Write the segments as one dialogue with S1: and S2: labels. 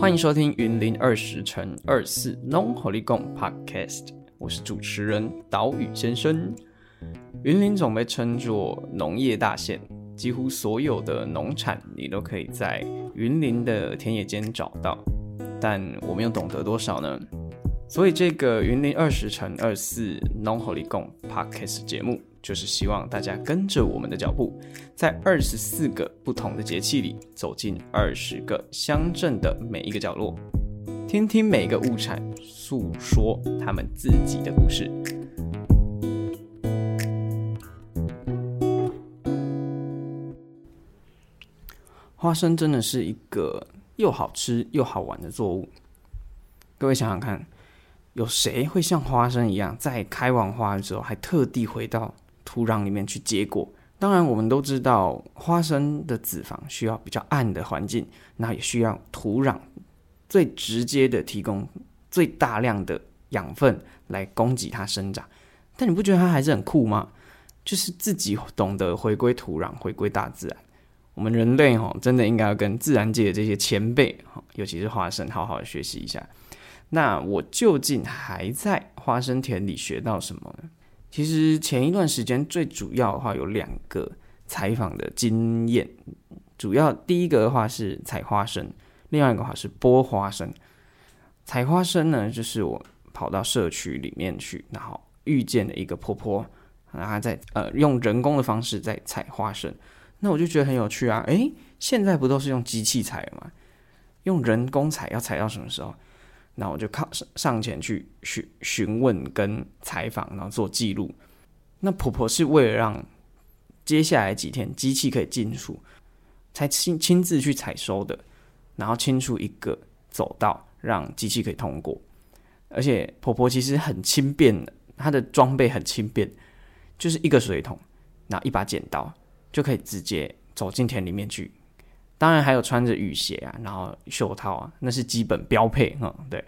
S1: 欢迎收听云林二十乘二四 Non Holy Gong Podcast，我是主持人岛屿先生。云林总被称作农业大县，几乎所有的农产你都可以在云林的田野间找到，但我们又懂得多少呢？所以这个云林二十乘二四农火力共 Podcast 节目。就是希望大家跟着我们的脚步，在二十四个不同的节气里，走进二十个乡镇的每一个角落，听听每个物产诉说他们自己的故事。花生真的是一个又好吃又好玩的作物。各位想想看，有谁会像花生一样，在开完花之后，还特地回到？土壤里面去结果，当然我们都知道，花生的子房需要比较暗的环境，那也需要土壤最直接的提供最大量的养分来供给它生长。但你不觉得它还是很酷吗？就是自己懂得回归土壤，回归大自然。我们人类哈，真的应该要跟自然界的这些前辈，尤其是花生，好好的学习一下。那我究竟还在花生田里学到什么呢？其实前一段时间最主要的话有两个采访的经验，主要第一个的话是采花生，另外一个话是剥花生。采花生呢，就是我跑到社区里面去，然后遇见了一个婆婆，然后在呃用人工的方式在采花生，那我就觉得很有趣啊！诶，现在不都是用机器采吗？用人工采要采到什么时候？那我就靠上上前去询询问跟采访，然后做记录。那婆婆是为了让接下来几天机器可以进出，才亲亲自去采收的，然后清出一个走道，让机器可以通过。而且婆婆其实很轻便的，她的装备很轻便，就是一个水桶，然后一把剪刀，就可以直接走进田里面去。当然还有穿着雨鞋啊，然后袖套啊，那是基本标配哈。对，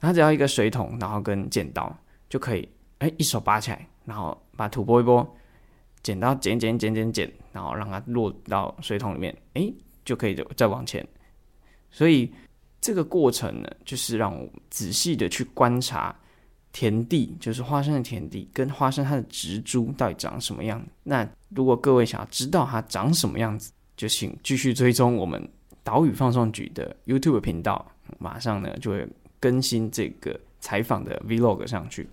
S1: 他只要一个水桶，然后跟剪刀就可以，哎，一手拔起来，然后把土拨一拨，剪刀剪剪剪剪剪，然后让它落到水桶里面，哎，就可以再往前。所以这个过程呢，就是让我仔细的去观察田地，就是花生的田地跟花生它的植株到底长什么样。那如果各位想要知道它长什么样子，就请继续追踪我们岛屿放送局的 YouTube 频道，马上呢就会更新这个采访的 Vlog 上去。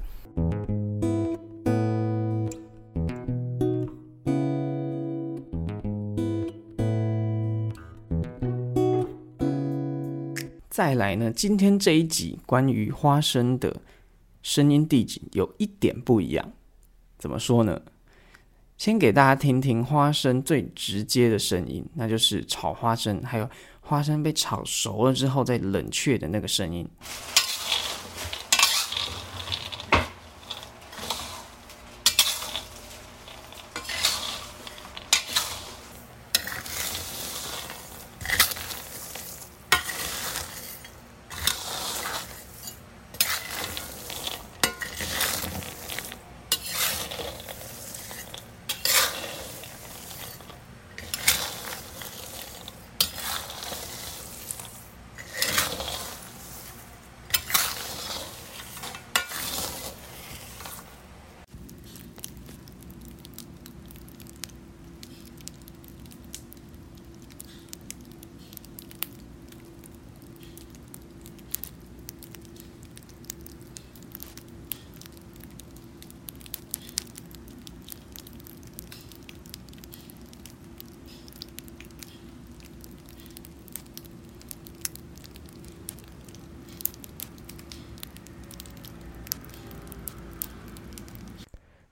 S1: 再来呢，今天这一集关于花生的声音地景有一点不一样，怎么说呢？先给大家听听花生最直接的声音，那就是炒花生，还有花生被炒熟了之后再冷却的那个声音。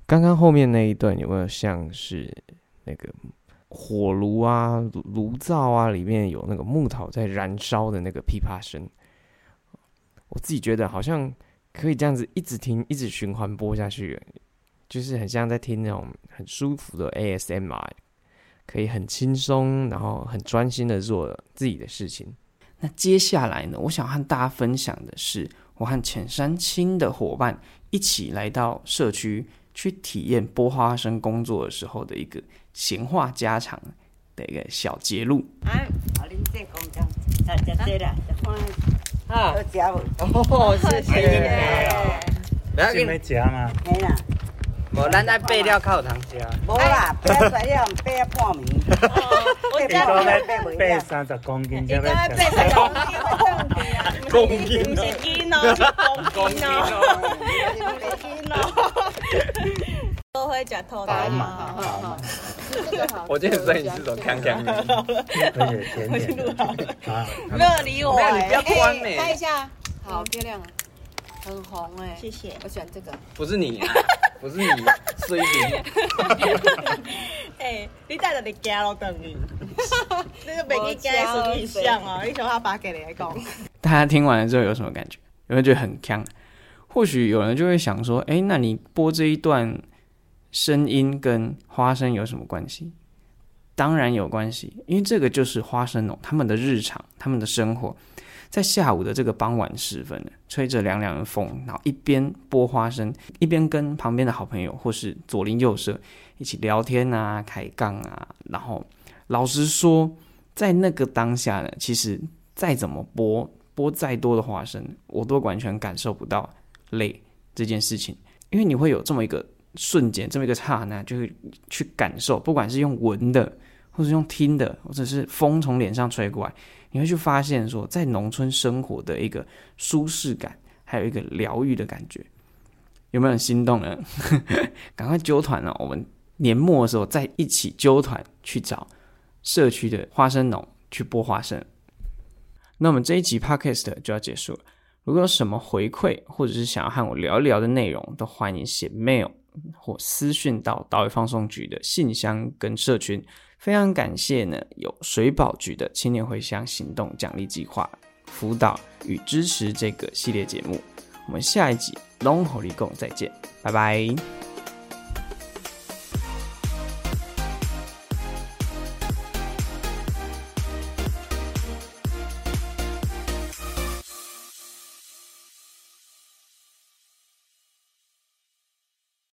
S1: 刚刚后面那一段有没有像是那个火炉啊、炉灶啊，里面有那个木头在燃烧的那个噼啪声？我自己觉得好像可以这样子一直听、一直循环播下去，就是很像在听那种很舒服的 ASMR，可以很轻松，然后很专心的做自己的事情。那接下来呢，我想和大家分享的是，我和浅山青的伙伴一起来到社区。去体验剥花生工作的时候的一个闲话家常的一个小节录。
S2: 啊，好，恁再讲讲。啊，食这啦，
S3: 啊
S2: 好，食无？
S3: 哦，谢谢。不要
S4: 这
S3: 紧，
S4: 没食吗？
S2: 没啦，
S3: 无咱爱备料较有通食。
S2: 无啦，半暝，
S5: 我
S4: 三十公斤
S5: 十公斤，
S3: 公斤
S5: 不是斤哦，是公斤哦。都会讲透台嘛，
S3: 我今天摄影师手锵锵的。
S4: 而且甜甜的啊，
S5: 没有理我
S3: 没有，你不要
S5: 哎。
S3: 关呢。
S6: 拍一下，好漂亮啊，很红哎、
S5: 谢谢。
S6: 我喜欢这个。
S3: 不是你，不是你，水平。
S5: 哎，你带着你家咯，等于。那个北京家的属印象哦，你想他把给你来讲。
S1: 大家听完了之后有什么感觉？有没有觉得很强？或许有人就会想说：“哎，那你播这一段声音跟花生有什么关系？”当然有关系，因为这个就是花生农他们的日常，他们的生活。在下午的这个傍晚时分，吹着凉凉的风，然后一边剥花生，一边跟旁边的好朋友或是左邻右舍一起聊天啊、开杠啊。然后老实说，在那个当下呢，其实再怎么剥，剥再多的花生，我都完全感受不到累这件事情，因为你会有这么一个瞬间，这么一个刹那，就是去感受，不管是用闻的，或者用听的，或者是风从脸上吹过来，你会去发现说，在农村生活的一个舒适感，还有一个疗愈的感觉，有没有很心动呢？赶快揪团哦！我们年末的时候再一起揪团去找社区的花生农去剥花生。那我们这一集 podcast 就要结束了。如果有什么回馈，或者是想要和我聊一聊的内容，都欢迎写 mail 或私讯到岛屿放送局的信箱跟社群。非常感谢呢，有水保局的青年回乡行动奖励计划辅导与支持这个系列节目。我们下一集龙吼力共再见，拜拜。